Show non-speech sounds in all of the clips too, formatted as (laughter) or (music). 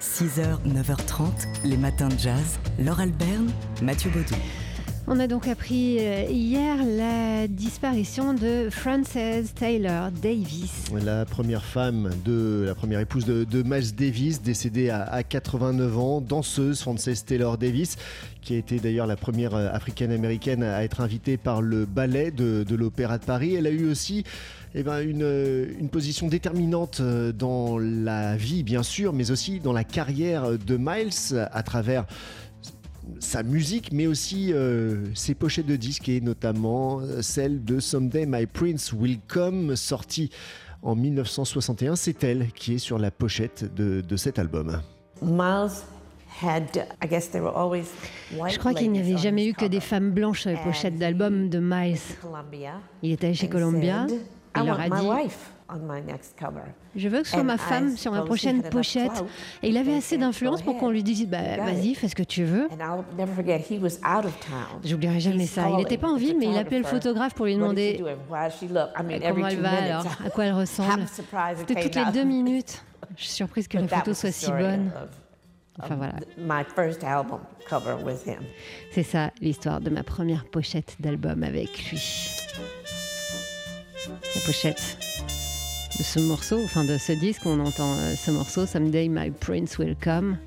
6h, 9h30, les matins de jazz. Laure Alberne, Mathieu Baudou. On a donc appris euh, hier la disparition de Frances Taylor Davis. La première femme de la première épouse de, Miles Davis, décédée à, 89 ans, danseuse Frances Taylor Davis, qui a été d'ailleurs la première euh, africaine-américaine à être invitée par le ballet de, l'Opéra de Paris. Elle a eu aussi eh ben, une, euh, une, position déterminante dans la vie, bien sûr, mais aussi dans la carrière de Miles à travers sa musique, mais aussi euh, ses pochettes de disques, et notamment euh, celle de Someday My Prince Will Come, sortie en 1961. C'est elle qui est sur la pochette de, de cet album. Miles je crois qu'il n'y avait jamais eu que des femmes blanches sur les pochettes d'albums de Miles. Il était chez Columbia. Il leur a dit je veux que ce soit ma femme sur ma prochaine pochette. Et il avait assez d'influence pour qu'on lui dise bah, Vas-y, fais ce que tu veux. J'oublierai jamais ça. Il n'était pas en ville, mais il appelait le photographe pour lui demander comment elle va alors, à quoi elle (laughs) ressemble? C'était toutes les deux minutes. Je suis surprise que la photo soit si bonne. Enfin voilà. C'est ça l'histoire de ma première pochette d'album avec lui. La pochette de ce morceau, enfin de ce disque, on entend euh, ce morceau, Someday My Prince Will Come.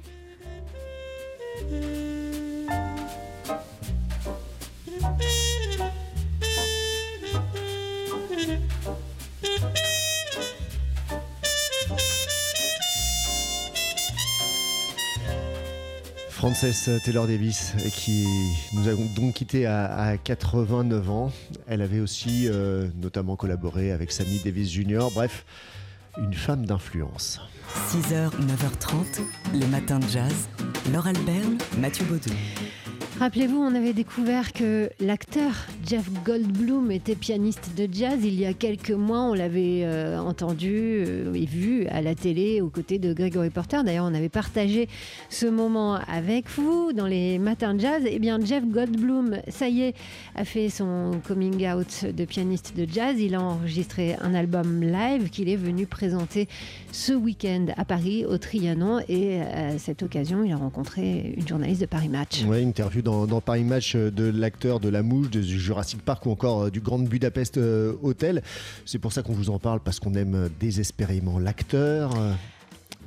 Frances Taylor Davis, qui nous a donc quitté à, 89 ans. Elle avait aussi euh, notamment collaboré avec Sammy Davis Jr. Bref, une femme d'influence. 6h, 9h30, les matins de jazz. Laure Alberne, Mathieu Baudou. Rappelez-vous, on avait découvert que l'acteur Jeff Goldblum était pianiste de jazz il y a quelques mois. On l'avait euh, entendu euh, et vu à la télé aux côtés de Gregory Porter. D'ailleurs, on avait partagé ce moment avec vous dans les matins de jazz. Eh bien, Jeff Goldblum, ça y est, a fait son coming out de pianiste de jazz. Il a enregistré un album live qu'il est venu présenter ce week-end à Paris, au Trianon. Et à cette occasion, il a rencontré une journaliste de Paris Match. Interview dans, Paris Match euh, de l'acteur de La Mouche, du Jurassic Park ou encore euh, du Grand Budapest euh, Hotel. C'est pour ça qu'on vous en parle parce qu'on aime désespérément l'acteur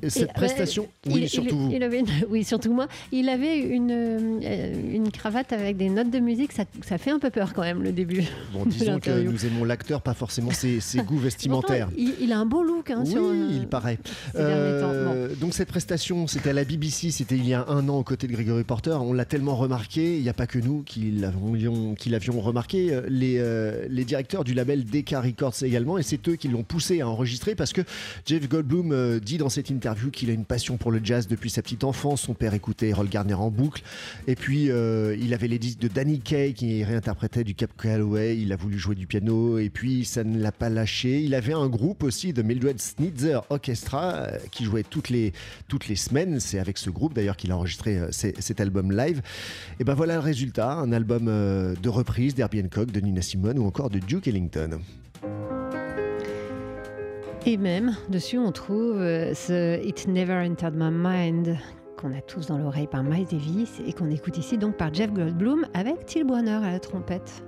cette prestation, oui, surtout vous. oui, surtout moi. Il avait une, euh, une cravate avec des notes de musique, ça, ça, fait un peu peur quand même le début. Bon, disons que nous aimons l'acteur, pas forcément ses, ses goûts (laughs) vestimentaires. il, a un beau look. Hein, oui, euh, il paraît. Euh, donc cette prestation, c'était à la BBC, c'était il y a un an aux côtés de Gregory Porter. On l'a tellement remarqué, il n'y a pas que nous qui l'avions, qui l'avions remarqué, les, les directeurs du label Decca Records également, et c'est eux qui l'ont poussé à enregistrer parce que Jeff Goldblum dit dans cette interview vu qu'il a une passion pour le jazz depuis sa petite enfance. Son père écoutait Errol Garner en boucle. Et puis, euh, il avait les disques de Danny Kaye qui réinterprétait du Cap Calloway. Il a voulu jouer du piano et puis ça ne l'a pas lâché. Il avait un groupe aussi de Mildred Snitzer Orchestra euh, qui jouait toutes les, toutes les semaines. C'est avec ce groupe d'ailleurs qu'il a enregistré euh, cet album live. Et ben voilà le résultat un album de reprise d'Herbie Hancock, de Nina Simone ou encore de Duke Ellington. Et même, dessus, on trouve euh, ce It Never Entered My Mind qu'on a tous dans l'oreille par Miles Davis et qu'on écoute ici donc par Jeff Goldblum avec Till Bronner à la trompette.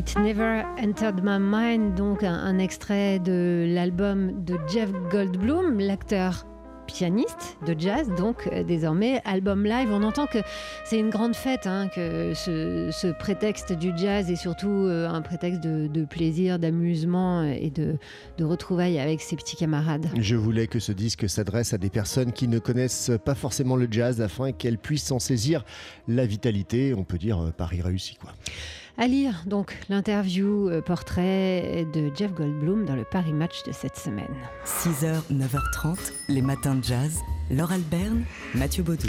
It Never Entered My Mind, donc un, extrait de l'album de Jeff Goldblum, l'acteur pianiste de jazz, donc désormais album live. On entend que c'est une grande fête, hein, que ce, prétexte du jazz est surtout un prétexte de, plaisir, d'amusement et de, de retrouvailles avec ses petits camarades. Je voulais que ce disque s'adresse à des personnes qui ne connaissent pas forcément le jazz afin qu'elles puissent en saisir la vitalité. On peut dire Paris réussi quoi. À lire donc l'interview euh, portrait de Jeff Goldblum dans le Paris Match de cette semaine. 6h, 9h30, les matins de jazz. Laure Alberne, Mathieu Baudou.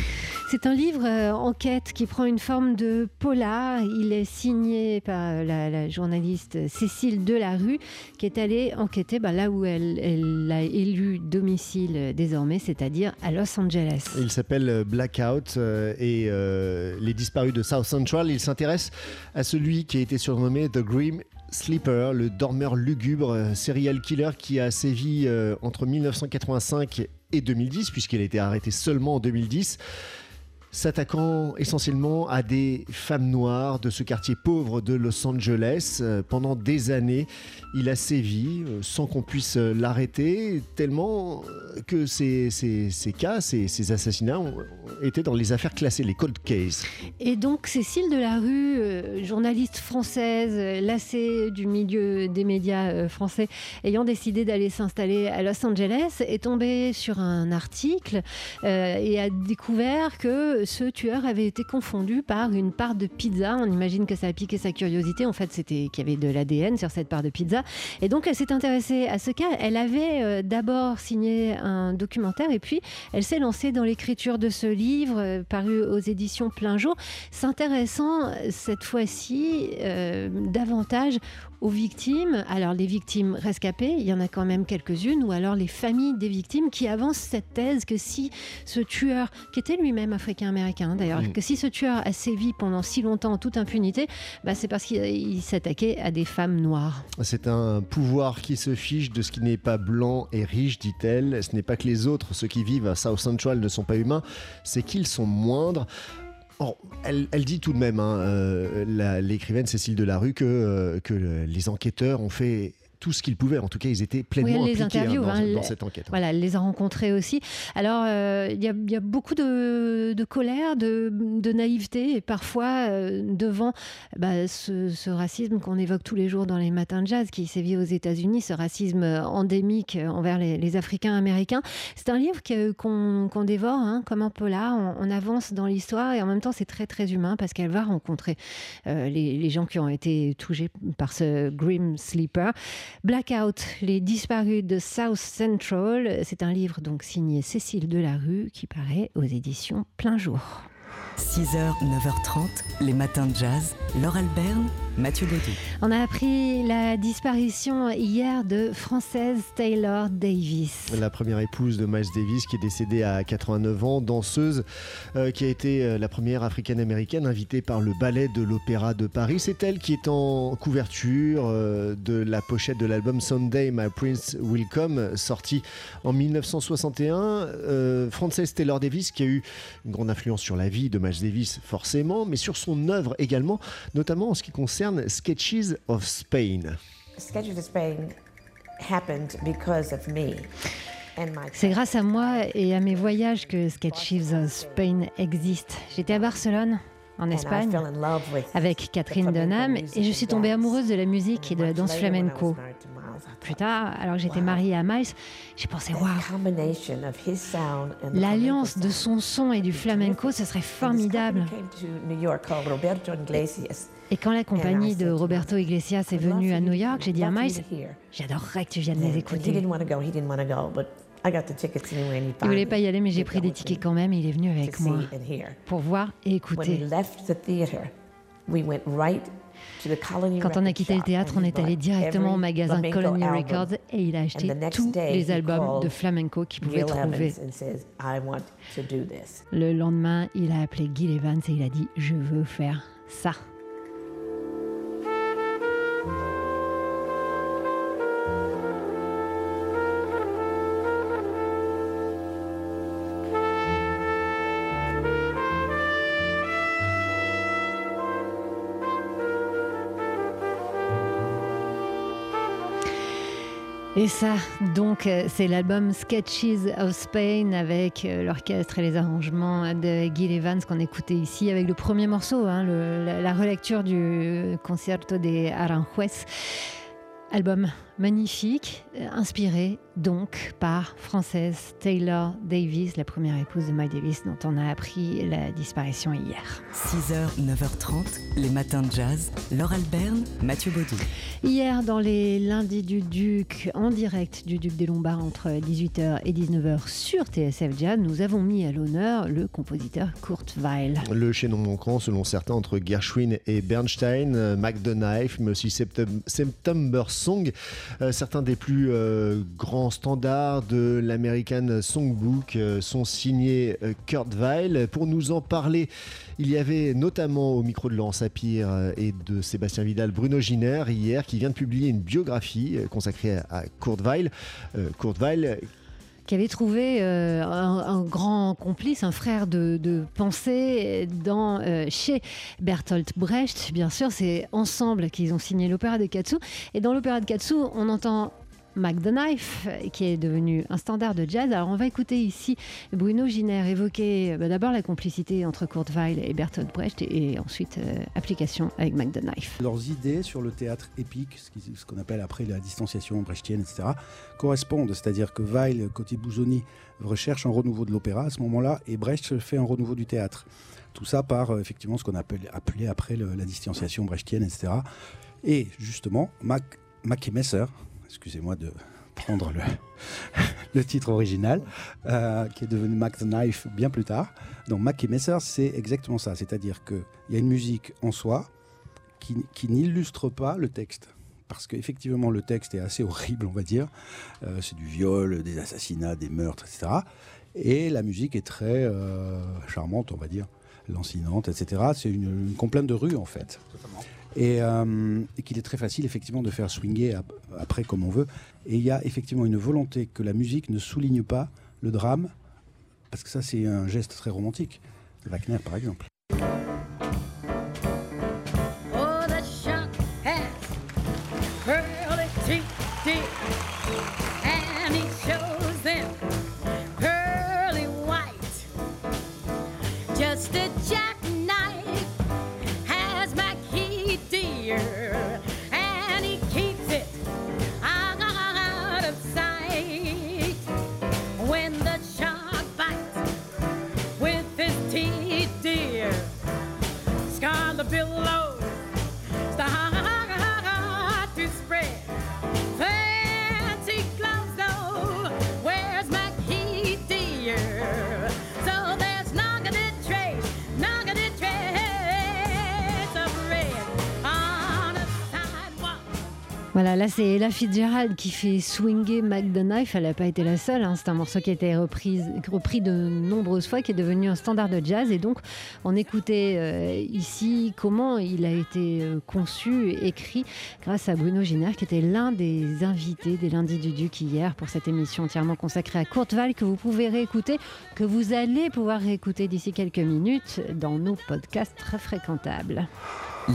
C'est un livre euh, enquête qui prend une forme de polar. Il est signé par la, journaliste Cécile Delarue qui est allée enquêter bah, là où elle, elle, a élu domicile euh, désormais, c'est-à-dire à Los Angeles. Il s'appelle Blackout et Les disparus de South Central. Il s'intéresse à celui qui a été surnommé The Grim Sleeper, le dormeur lugubre, euh, serial killer qui a sévi euh, entre 1985 et 2010, puisqu'il a été arrêté seulement en 2010 s'attaquant essentiellement à des femmes noires de ce quartier pauvre de Los Angeles. Euh, pendant des années, il a sévi euh, sans qu'on puisse euh, l'arrêter, tellement que ces, ces, cas, ces, ces, assassinats étaient dans les affaires classées, les cold cases. Et donc Cécile Delarue, journaliste française, lassée du milieu des médias français, ayant décidé d'aller s'installer à Los Angeles, est tombée sur un article et a découvert que ce tueur avait été confondu par une part de pizza. On imagine que ça a piqué sa curiosité. En fait, c'était qu'il y avait de l'ADN sur cette part de pizza. Et donc, elle s'est intéressée à ce cas. Elle avait euh, d'abord signé un documentaire et puis elle s'est lancée dans l'écriture de ce livre euh, paru aux éditions Plein Jour, s'intéressant cette fois-ci euh, davantage aux victimes. Alors les victimes rescapées, il y en a quand même quelques-unes, ou alors les familles des victimes qui avancent cette thèse que si ce tueur, qui était lui-même africain-américain d'ailleurs, mm. que si ce tueur a sévi pendant si longtemps en toute impunité, bah, c'est parce qu'il s'attaquait à des femmes noires. C'est un pouvoir qui se fiche de ce qui n'est pas blanc et riche, dit-elle. Ce n'est pas que les autres, ceux qui vivent à South Central, ne sont pas humains, c'est qu'ils sont moindres elle, dit tout de même, hein, euh, l'écrivaine Cécile Delarue, que, euh, que les enquêteurs ont fait tout ce qu'ils pouvaient. En tout cas, ils étaient pleinement les impliqués hein, dans, hein, cette enquête. Voilà, elle les a rencontrés aussi. Alors, euh, il y, a beaucoup de, colère, de, naïveté, et parfois euh, devant bah, ce, racisme qu'on évoque tous les jours dans les matins de jazz, qui sévit aux États-Unis, ce racisme endémique envers les, Africains américains. C'est un livre qu'on dévore hein, comme un polar. On, avance dans l'histoire et en même temps, c'est très très humain parce qu'elle va rencontrer euh, les, les, gens qui ont été touchés par ce Grim Sleeper. Blackout, les disparus de South Central. C'est un livre donc signé Cécile Delarue qui paraît aux éditions Plein Jour. 6h, 9h30, les matins de jazz. Laure Alberne, Mathieu Baudou. On a appris la disparition hier de Française Taylor Davis. La première épouse de Miles Davis qui est décédée à 89 ans, danseuse euh, qui a été euh, la première africaine-américaine invitée par le ballet de l'Opéra de Paris. C'est elle qui est en couverture euh, de la pochette de l'album Sunday My Prince Will Come, sorti en 1961. Frances Taylor Davis qui a eu une grande influence sur la vie de Miles Davis forcément, mais sur son œuvre également, notamment en ce qui concerne Sketches of Spain. Sketches of Spain happened because of me. C'est grâce à moi et à mes voyages que Sketches of Spain existe. J'étais à Barcelone en Espagne avec Catherine Denham et je suis tombée amoureuse de la musique et de la danse flamenco. Plus tard, alors que j'étais mariée à Miles, j'ai pensé waouh, l'alliance de son son et du flamenco, ce serait formidable. Et quand la compagnie de Roberto Iglesias est venue à New York, j'ai dit à Miles, j'adorerais que tu viennes les écouter. Il voulait pas y aller, mais j'ai pris des tickets quand même. Et il est venu avec moi pour voir et écouter. Quand on a quitté le théâtre, on est allé directement au magasin Colony Records et il a acheté tous les albums de flamenco qu'il pouvait trouver. Le lendemain, il a appelé Gil Evans et il a dit Je veux faire ça. Et ça, donc, euh, c'est l'album Sketches of Spain avec euh, l'orchestre et les arrangements de Gil Evans qu'on écoutait ici avec le premier morceau, hein, la, relecture du Concierto de Aranjuez. Album magnifique, euh, inspiré donc par Française Taylor Davis, la première épouse de Mike Davis dont on a appris la disparition hier. 6h, 9h30, les matins de jazz. Laure Alberne, Mathieu Baudou. Hier, dans les lundis du Duc, en direct du Duc des Lombards entre 18h et 19h sur TSF Jazz, nous avons mis à l'honneur le compositeur Kurt Weill. Le chaînon manquant, selon certains, entre Gershwin et Bernstein, Knife, mais aussi September Song. Euh, certains des plus euh, grands standards de l'American Songbook euh, sont signés Kurt Weill. Pour nous en parler, il y avait notamment au micro de Laurent Sapir et de Sébastien Vidal Bruno Giner hier qui vient de publier une biographie consacrée à Kurt Weill. Kurt Weill qui avait trouvé un, grand complice, un frère de, pensée dans, chez Bertolt Brecht. Bien sûr, c'est ensemble qu'ils ont signé l'opéra de Katsu. Et dans l'opéra de Katsu, on entend Mac qui est devenu un standard de jazz. Alors on va écouter ici Bruno Giner évoquer bah, d'abord la complicité entre Kurt Weill et Bertolt Brecht et, ensuite euh, application avec Mac. Leurs idées sur le théâtre épique, ce qu'on appelle après la distanciation brechtienne, etc., correspondent. C'est-à-dire que Weill, côté Busoni, recherche un renouveau de l'opéra à ce moment-là et Brecht fait un renouveau du théâtre. Tout ça par euh, effectivement ce qu'on appelle appelé après la distanciation brechtienne, etc. Et justement, Mac, Mac Messer, excusez-moi de prendre (laughs) le, titre original, euh, qui est devenu Mac the Knife bien plus tard. Donc Mac et Messer, c'est exactement ça. C'est-à-dire qu'il y a une musique en soi qui, n'illustre pas le texte. Parce qu'effectivement, le texte est assez horrible, on va dire. Euh, c'est du viol, des assassinats, des meurtres, etc. Et la musique est très euh, charmante, on va dire, lancinante, etc. C'est une, complainte de rue, en fait. Euh, et, qu'il est très facile effectivement de faire swinger après comme on veut. Et il y a effectivement une volonté que la musique ne souligne pas le drame, parce que ça c'est un geste très romantique. Wagner par exemple. below. Voilà, là c'est Ella Fitzgerald qui fait swinger Mac the. Elle n'a pas été la seule. Hein. C'est un morceau qui a été repris, repris de nombreuses fois, qui est devenu un standard de jazz. Et donc, on écoutait euh, ici comment il a été euh, conçu, écrit grâce à Bruno Giner, qui était l'un des invités des lundis du Duc hier pour cette émission entièrement consacrée à Courteval que vous pouvez réécouter, que vous allez pouvoir réécouter d'ici quelques minutes dans nos podcasts très fréquentables.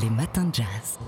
Les matins de jazz.